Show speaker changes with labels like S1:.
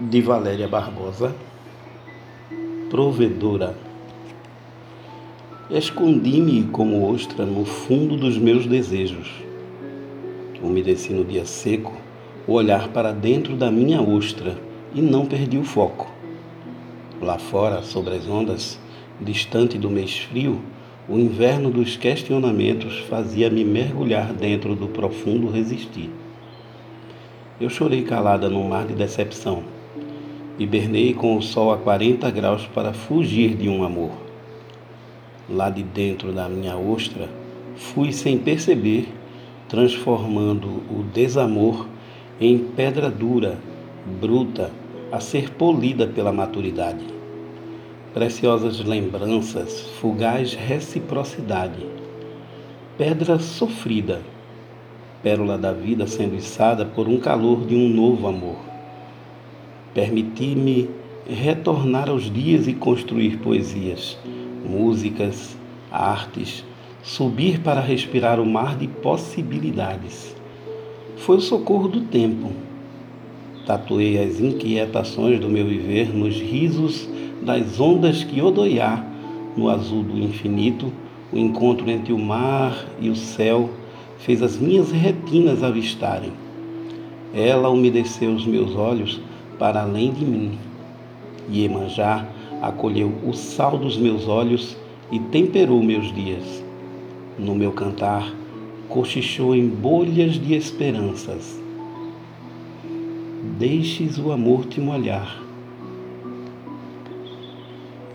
S1: de Valéria Barbosa, provedora. Escondi-me como ostra no fundo dos meus desejos. Umedeci no dia seco o olhar para dentro da minha ostra e não perdi o foco. Lá fora, sobre as ondas, distante do mês frio, o inverno dos questionamentos fazia-me mergulhar dentro do profundo resistir. Eu chorei calada no mar de decepção Hibernei com o sol a 40 graus para fugir de um amor. Lá de dentro da minha ostra, fui sem perceber, transformando o desamor em pedra dura, bruta, a ser polida pela maturidade. Preciosas lembranças, fugaz reciprocidade. Pedra sofrida, pérola da vida sendo içada por um calor de um novo amor Permiti-me retornar aos dias e construir poesias, músicas, artes, subir para respirar o mar de possibilidades. Foi o socorro do tempo. Tatuei as inquietações do meu viver nos risos das ondas que odoiar no azul do infinito, o encontro entre o mar e o céu fez as minhas retinas avistarem. Ela umedeceu os meus olhos para além de mim. Iemanjá acolheu o sal dos meus olhos e temperou meus dias. No meu cantar, cochichou em bolhas de esperanças. Deixes o amor te molhar